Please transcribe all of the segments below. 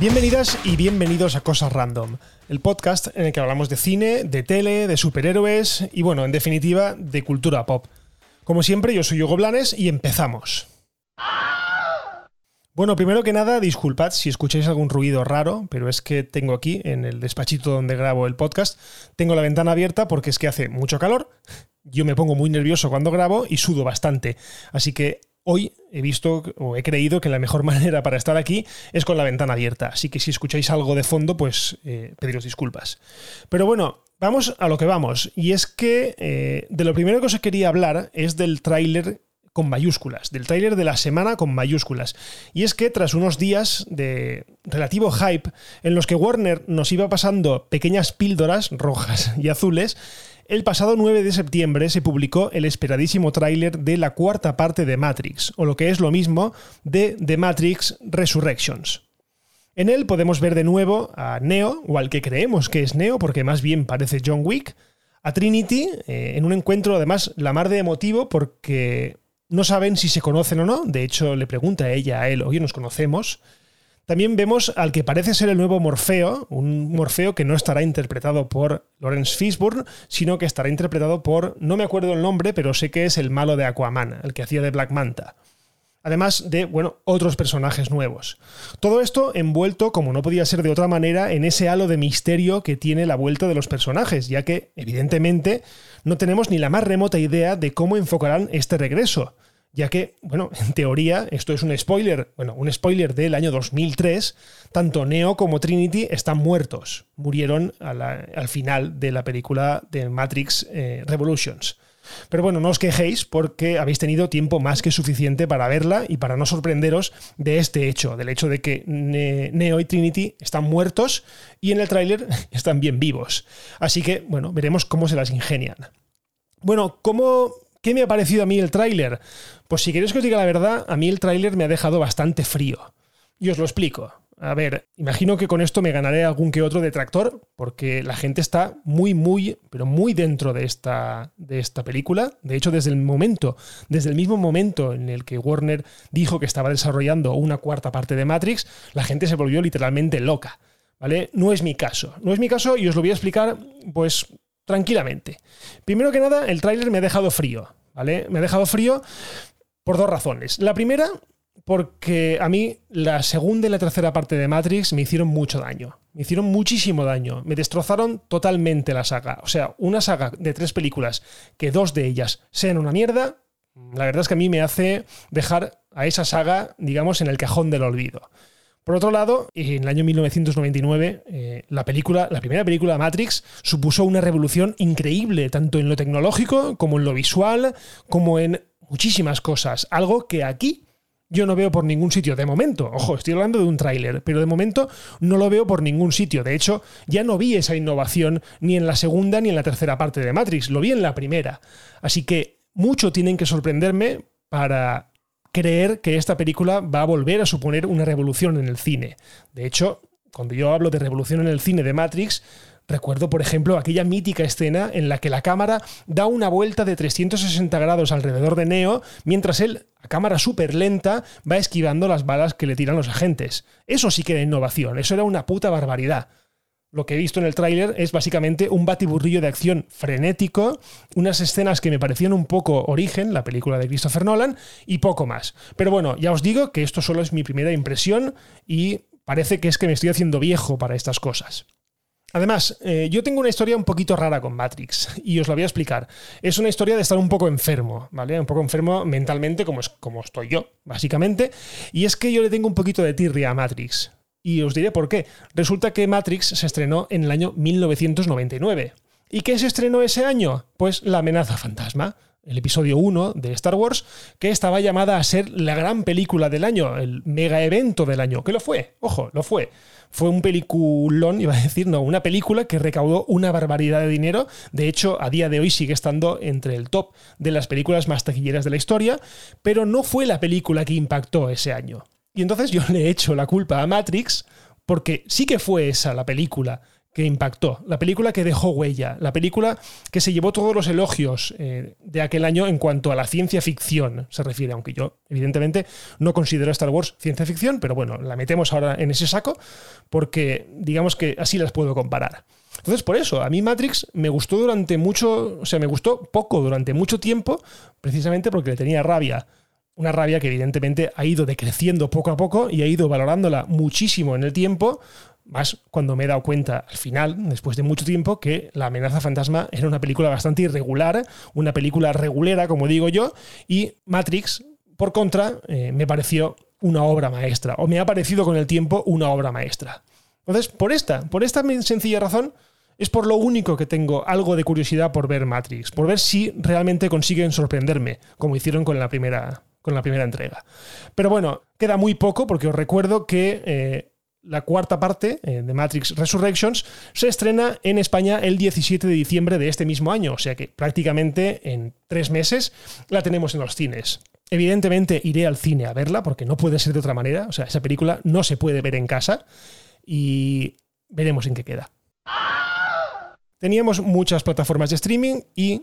Bienvenidas y bienvenidos a Cosas Random, el podcast en el que hablamos de cine, de tele, de superhéroes y bueno, en definitiva, de cultura pop. Como siempre, yo soy Hugo Blanes y empezamos. Bueno, primero que nada, disculpad si escucháis algún ruido raro, pero es que tengo aquí, en el despachito donde grabo el podcast, tengo la ventana abierta porque es que hace mucho calor, yo me pongo muy nervioso cuando grabo y sudo bastante. Así que hoy he visto o he creído que la mejor manera para estar aquí es con la ventana abierta. Así que si escucháis algo de fondo, pues eh, pediros disculpas. Pero bueno, vamos a lo que vamos. Y es que eh, de lo primero que os quería hablar es del tráiler con mayúsculas, del tráiler de la semana con mayúsculas. Y es que tras unos días de relativo hype en los que Warner nos iba pasando pequeñas píldoras rojas y azules, el pasado 9 de septiembre se publicó el esperadísimo tráiler de la cuarta parte de Matrix, o lo que es lo mismo, de The Matrix Resurrections. En él podemos ver de nuevo a Neo, o al que creemos que es Neo, porque más bien parece John Wick, a Trinity, eh, en un encuentro además la mar de emotivo porque no saben si se conocen o no, de hecho le pregunta a ella a él, oye, nos conocemos. También vemos al que parece ser el nuevo Morfeo, un Morfeo que no estará interpretado por Lawrence Fishburne, sino que estará interpretado por, no me acuerdo el nombre, pero sé que es el malo de Aquaman, el que hacía de Black Manta. Además de, bueno, otros personajes nuevos. Todo esto envuelto, como no podía ser de otra manera, en ese halo de misterio que tiene la vuelta de los personajes, ya que, evidentemente, no tenemos ni la más remota idea de cómo enfocarán este regreso ya que, bueno, en teoría, esto es un spoiler, bueno, un spoiler del año 2003, tanto Neo como Trinity están muertos, murieron al final de la película de Matrix eh, Revolutions. Pero bueno, no os quejéis porque habéis tenido tiempo más que suficiente para verla y para no sorprenderos de este hecho, del hecho de que Neo y Trinity están muertos y en el tráiler están bien vivos. Así que, bueno, veremos cómo se las ingenian. Bueno, ¿cómo ¿Qué me ha parecido a mí el tráiler? Pues si queréis que os diga la verdad, a mí el tráiler me ha dejado bastante frío. Y os lo explico. A ver, imagino que con esto me ganaré algún que otro detractor, porque la gente está muy, muy, pero muy dentro de esta, de esta película. De hecho, desde el momento, desde el mismo momento en el que Warner dijo que estaba desarrollando una cuarta parte de Matrix, la gente se volvió literalmente loca. ¿Vale? No es mi caso. No es mi caso y os lo voy a explicar, pues, tranquilamente. Primero que nada, el tráiler me ha dejado frío, ¿vale? Me ha dejado frío por dos razones. La primera, porque a mí la segunda y la tercera parte de Matrix me hicieron mucho daño. Me hicieron muchísimo daño. Me destrozaron totalmente la saga. O sea, una saga de tres películas que dos de ellas sean una mierda, la verdad es que a mí me hace dejar a esa saga, digamos, en el cajón del olvido. Por otro lado, en el año 1999, eh, la, película, la primera película Matrix supuso una revolución increíble, tanto en lo tecnológico como en lo visual, como en muchísimas cosas. Algo que aquí yo no veo por ningún sitio. De momento, ojo, estoy hablando de un tráiler, pero de momento no lo veo por ningún sitio. De hecho, ya no vi esa innovación ni en la segunda ni en la tercera parte de Matrix, lo vi en la primera. Así que mucho tienen que sorprenderme para creer que esta película va a volver a suponer una revolución en el cine. De hecho, cuando yo hablo de revolución en el cine de Matrix, recuerdo, por ejemplo, aquella mítica escena en la que la cámara da una vuelta de 360 grados alrededor de Neo, mientras él, a cámara súper lenta, va esquivando las balas que le tiran los agentes. Eso sí que era innovación, eso era una puta barbaridad. Lo que he visto en el tráiler es básicamente un batiburrillo de acción frenético, unas escenas que me parecían un poco Origen, la película de Christopher Nolan, y poco más. Pero bueno, ya os digo que esto solo es mi primera impresión y parece que es que me estoy haciendo viejo para estas cosas. Además, eh, yo tengo una historia un poquito rara con Matrix y os la voy a explicar. Es una historia de estar un poco enfermo, ¿vale? Un poco enfermo mentalmente como, es, como estoy yo, básicamente. Y es que yo le tengo un poquito de tirria a Matrix. Y os diré por qué. Resulta que Matrix se estrenó en el año 1999. ¿Y qué se estrenó ese año? Pues La amenaza fantasma el episodio 1 de Star Wars, que estaba llamada a ser la gran película del año, el mega evento del año, que lo fue, ojo, lo fue. Fue un peliculón, iba a decir, no, una película que recaudó una barbaridad de dinero, de hecho, a día de hoy sigue estando entre el top de las películas más taquilleras de la historia, pero no fue la película que impactó ese año. Y entonces yo le he hecho la culpa a Matrix, porque sí que fue esa la película que impactó, la película que dejó huella, la película que se llevó todos los elogios eh, de aquel año en cuanto a la ciencia ficción se refiere, aunque yo evidentemente no considero Star Wars ciencia ficción, pero bueno, la metemos ahora en ese saco porque digamos que así las puedo comparar. Entonces, por eso, a mí Matrix me gustó durante mucho, o sea, me gustó poco durante mucho tiempo, precisamente porque le tenía rabia. Una rabia que evidentemente ha ido decreciendo poco a poco y ha ido valorándola muchísimo en el tiempo, más cuando me he dado cuenta al final, después de mucho tiempo, que La amenaza fantasma era una película bastante irregular, una película regulera, como digo yo, y Matrix, por contra, eh, me pareció una obra maestra, o me ha parecido con el tiempo una obra maestra. Entonces, por esta, por esta sencilla razón, es por lo único que tengo algo de curiosidad por ver Matrix, por ver si realmente consiguen sorprenderme, como hicieron con la primera, con la primera entrega. Pero bueno, queda muy poco porque os recuerdo que eh, la cuarta parte eh, de Matrix Resurrections se estrena en España el 17 de diciembre de este mismo año, o sea que prácticamente en tres meses la tenemos en los cines. Evidentemente iré al cine a verla porque no puede ser de otra manera, o sea, esa película no se puede ver en casa y veremos en qué queda. Teníamos muchas plataformas de streaming y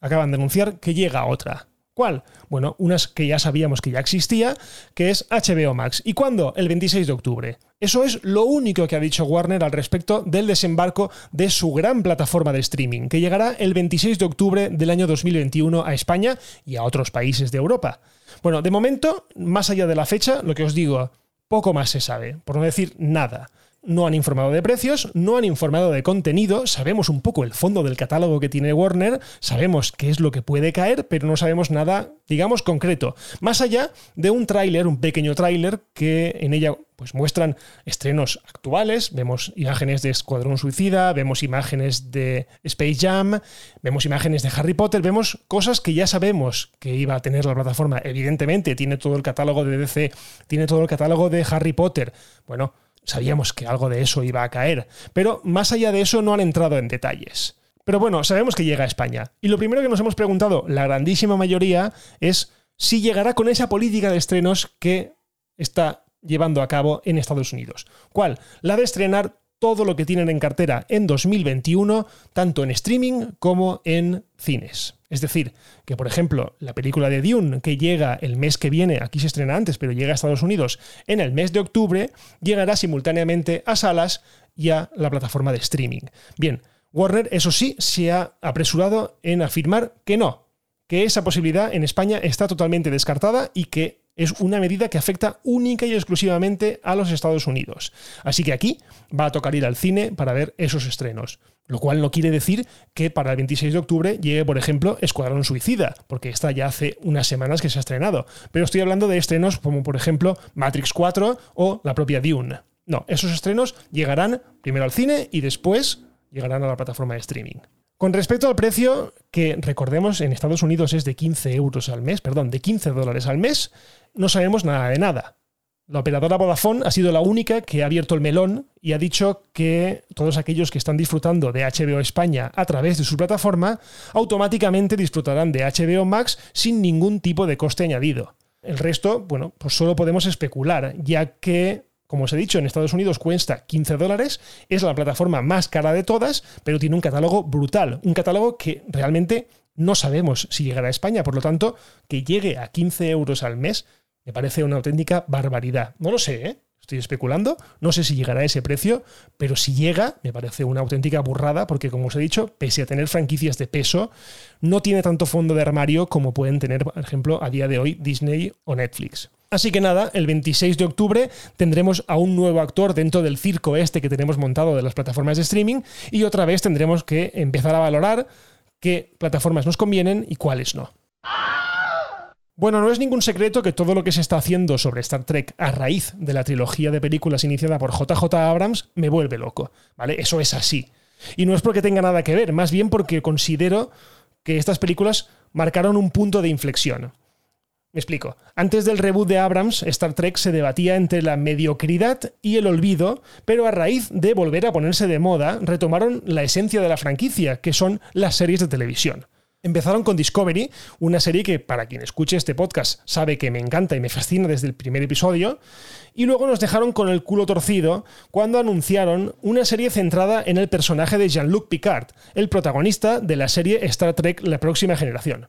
acaban de anunciar que llega otra. ¿Cuál? Bueno, unas que ya sabíamos que ya existía, que es HBO Max. ¿Y cuándo? El 26 de octubre. Eso es lo único que ha dicho Warner al respecto del desembarco de su gran plataforma de streaming, que llegará el 26 de octubre del año 2021 a España y a otros países de Europa. Bueno, de momento, más allá de la fecha, lo que os digo, poco más se sabe, por no decir nada no han informado de precios, no han informado de contenido, sabemos un poco el fondo del catálogo que tiene Warner, sabemos qué es lo que puede caer, pero no sabemos nada, digamos, concreto. Más allá de un tráiler, un pequeño tráiler que en ella pues muestran estrenos actuales, vemos imágenes de Escuadrón Suicida, vemos imágenes de Space Jam, vemos imágenes de Harry Potter, vemos cosas que ya sabemos que iba a tener la plataforma. Evidentemente, tiene todo el catálogo de DC, tiene todo el catálogo de Harry Potter. Bueno, sabíamos que algo de eso iba a caer, pero más allá de eso no han entrado en detalles. Pero bueno, sabemos que llega a España. Y lo primero que nos hemos preguntado, la grandísima mayoría, es si llegará con esa política de estrenos que está llevando a cabo en Estados Unidos. ¿Cuál? La de estrenar todo lo que tienen en cartera en 2021, tanto en streaming como en cines. Es decir, que por ejemplo, la película de Dune, que llega el mes que viene, aquí se estrena antes, pero llega a Estados Unidos en el mes de octubre, llegará simultáneamente a salas y a la plataforma de streaming. Bien, Warner, eso sí, se ha apresurado en afirmar que no, que esa posibilidad en España está totalmente descartada y que es una medida que afecta única y exclusivamente a los Estados Unidos. Así que aquí va a tocar ir al cine para ver esos estrenos. Lo cual no quiere decir que para el 26 de octubre llegue, por ejemplo, Escuadrón Suicida, porque esta ya hace unas semanas que se ha estrenado. Pero estoy hablando de estrenos como, por ejemplo, Matrix 4 o la propia Dune. No, esos estrenos llegarán primero al cine y después llegarán a la plataforma de streaming. Con respecto al precio, que recordemos en Estados Unidos es de 15 euros al mes, perdón, de 15 dólares al mes, no sabemos nada de nada. La operadora Vodafone ha sido la única que ha abierto el melón y ha dicho que todos aquellos que están disfrutando de HBO España a través de su plataforma automáticamente disfrutarán de HBO Max sin ningún tipo de coste añadido. El resto, bueno, pues solo podemos especular, ya que como os he dicho, en Estados Unidos cuesta 15 dólares, es la plataforma más cara de todas, pero tiene un catálogo brutal, un catálogo que realmente no sabemos si llegará a España, por lo tanto, que llegue a 15 euros al mes me parece una auténtica barbaridad. No lo sé, ¿eh? Estoy especulando, no sé si llegará a ese precio, pero si llega, me parece una auténtica burrada, porque como os he dicho, pese a tener franquicias de peso, no tiene tanto fondo de armario como pueden tener, por ejemplo, a día de hoy Disney o Netflix. Así que nada, el 26 de octubre tendremos a un nuevo actor dentro del circo este que tenemos montado de las plataformas de streaming y otra vez tendremos que empezar a valorar qué plataformas nos convienen y cuáles no. Bueno, no es ningún secreto que todo lo que se está haciendo sobre Star Trek a raíz de la trilogía de películas iniciada por JJ Abrams me vuelve loco, ¿vale? Eso es así. Y no es porque tenga nada que ver, más bien porque considero que estas películas marcaron un punto de inflexión. Me explico. Antes del reboot de Abrams, Star Trek se debatía entre la mediocridad y el olvido, pero a raíz de volver a ponerse de moda, retomaron la esencia de la franquicia, que son las series de televisión. Empezaron con Discovery, una serie que para quien escuche este podcast sabe que me encanta y me fascina desde el primer episodio, y luego nos dejaron con el culo torcido cuando anunciaron una serie centrada en el personaje de Jean-Luc Picard, el protagonista de la serie Star Trek La próxima generación.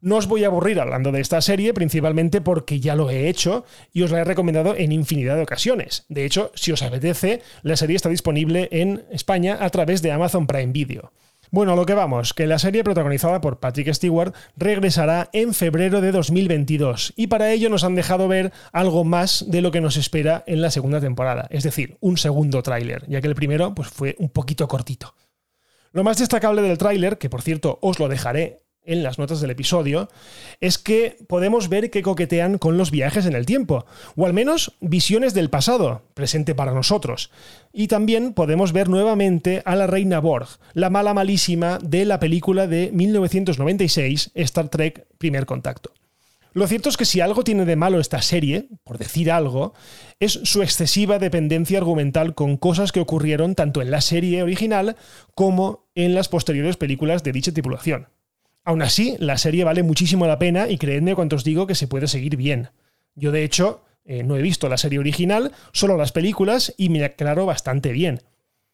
No os voy a aburrir hablando de esta serie, principalmente porque ya lo he hecho y os la he recomendado en infinidad de ocasiones. De hecho, si os apetece, la serie está disponible en España a través de Amazon Prime Video. Bueno, a lo que vamos, que la serie protagonizada por Patrick Stewart regresará en febrero de 2022 y para ello nos han dejado ver algo más de lo que nos espera en la segunda temporada, es decir, un segundo tráiler, ya que el primero pues, fue un poquito cortito. Lo más destacable del tráiler, que por cierto os lo dejaré en las notas del episodio, es que podemos ver que coquetean con los viajes en el tiempo, o al menos visiones del pasado, presente para nosotros. Y también podemos ver nuevamente a la reina Borg, la mala malísima de la película de 1996, Star Trek Primer Contacto. Lo cierto es que si algo tiene de malo esta serie, por decir algo, es su excesiva dependencia argumental con cosas que ocurrieron tanto en la serie original como en las posteriores películas de dicha tripulación. Aún así, la serie vale muchísimo la pena y creedme cuando os digo que se puede seguir bien. Yo, de hecho, eh, no he visto la serie original, solo las películas y me aclaro bastante bien.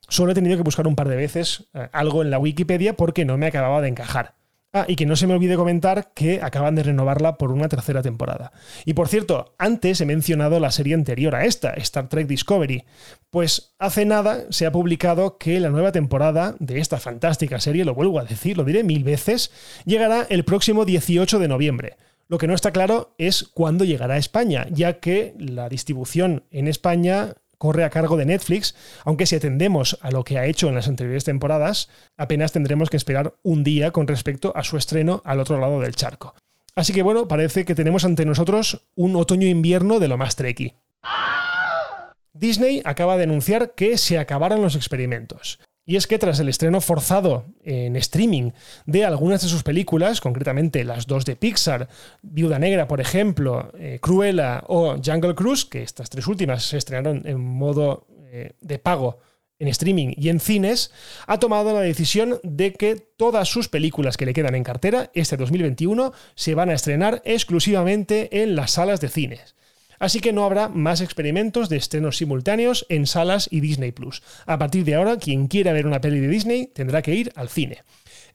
Solo he tenido que buscar un par de veces eh, algo en la Wikipedia porque no me acababa de encajar. Ah, y que no se me olvide comentar que acaban de renovarla por una tercera temporada. Y por cierto, antes he mencionado la serie anterior a esta, Star Trek Discovery. Pues hace nada se ha publicado que la nueva temporada de esta fantástica serie, lo vuelvo a decir, lo diré mil veces, llegará el próximo 18 de noviembre. Lo que no está claro es cuándo llegará a España, ya que la distribución en España corre a cargo de Netflix, aunque si atendemos a lo que ha hecho en las anteriores temporadas, apenas tendremos que esperar un día con respecto a su estreno al otro lado del charco. Así que bueno, parece que tenemos ante nosotros un otoño-invierno de lo más treki. Disney acaba de anunciar que se acabaron los experimentos. Y es que tras el estreno forzado en streaming de algunas de sus películas, concretamente las dos de Pixar, Viuda Negra, por ejemplo, eh, Cruella o Jungle Cruise, que estas tres últimas se estrenaron en modo eh, de pago en streaming y en cines, ha tomado la decisión de que todas sus películas que le quedan en cartera este 2021 se van a estrenar exclusivamente en las salas de cines. Así que no habrá más experimentos de estrenos simultáneos en salas y Disney Plus. A partir de ahora, quien quiera ver una peli de Disney tendrá que ir al cine.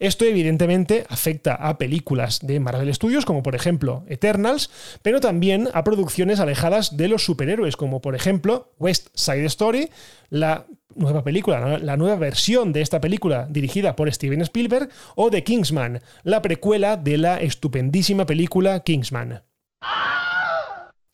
Esto evidentemente afecta a películas de Marvel Studios, como por ejemplo Eternals, pero también a producciones alejadas de los superhéroes, como por ejemplo West Side Story, la nueva película, la nueva versión de esta película dirigida por Steven Spielberg, o The Kingsman, la precuela de la estupendísima película Kingsman.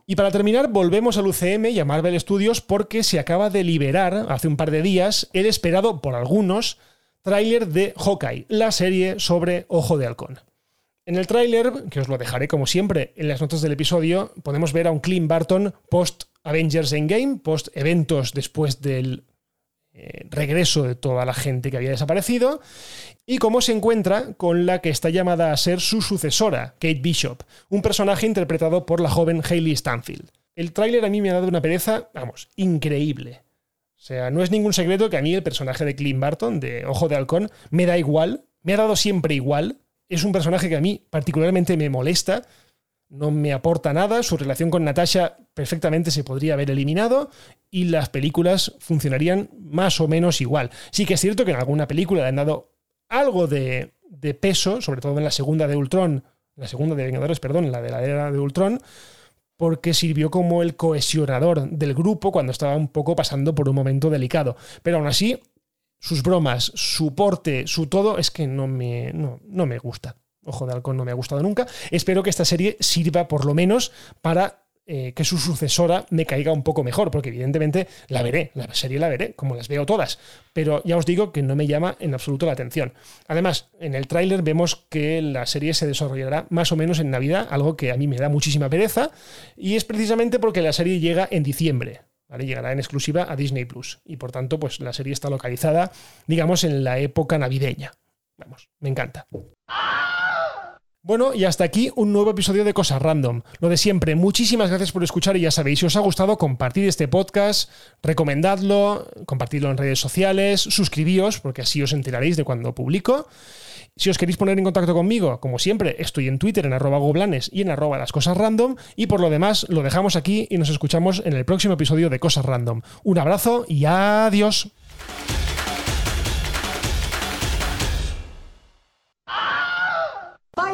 Y para terminar, volvemos al UCM y a Marvel Studios porque se acaba de liberar hace un par de días el esperado por algunos tráiler de Hawkeye, la serie sobre Ojo de Halcón. En el tráiler, que os lo dejaré como siempre en las notas del episodio, podemos ver a un Clint Barton post Avengers Endgame, post eventos después del eh, regreso de toda la gente que había desaparecido, y cómo se encuentra con la que está llamada a ser su sucesora, Kate Bishop, un personaje interpretado por la joven Hayley Stanfield. El tráiler a mí me ha dado una pereza, vamos, increíble. O sea, no es ningún secreto que a mí el personaje de Clint Barton, de Ojo de Halcón, me da igual, me ha dado siempre igual. Es un personaje que a mí particularmente me molesta, no me aporta nada, su relación con Natasha perfectamente se podría haber eliminado y las películas funcionarían más o menos igual. Sí que es cierto que en alguna película le han dado algo de, peso, sobre todo en la segunda de Ultron, la segunda de Vengadores, perdón, la de la era de Ultron, porque sirvió como el cohesionador del grupo cuando estaba un poco pasando por un momento delicado. Pero aún así, sus bromas, su porte, su todo, es que no me, no, no me gusta. Ojo de Halcón no me ha gustado nunca. Espero que esta serie sirva por lo menos para eh, que su sucesora me caiga un poco mejor, porque evidentemente la veré, la serie la veré, como las veo todas, pero ya os digo que no me llama en absoluto la atención. Además, en el tráiler vemos que la serie se desarrollará más o menos en Navidad, algo que a mí me da muchísima pereza, y es precisamente porque la serie llega en diciembre. ¿Vale? Llegará en exclusiva a Disney Plus. Y por tanto, pues la serie está localizada, digamos, en la época navideña. Vamos, me encanta. Bueno, y hasta aquí un nuevo episodio de Cosas Random. Lo de siempre, muchísimas gracias por escuchar y ya sabéis, si os ha gustado, compartid este podcast, recomendadlo, compartidlo en redes sociales, suscribíos, porque así os enteraréis de cuando publico. Si os queréis poner en contacto conmigo, como siempre, estoy en Twitter en arroba goblanes y en arroba las cosas random. Y por lo demás, lo dejamos aquí y nos escuchamos en el próximo episodio de Cosas Random. Un abrazo y adiós.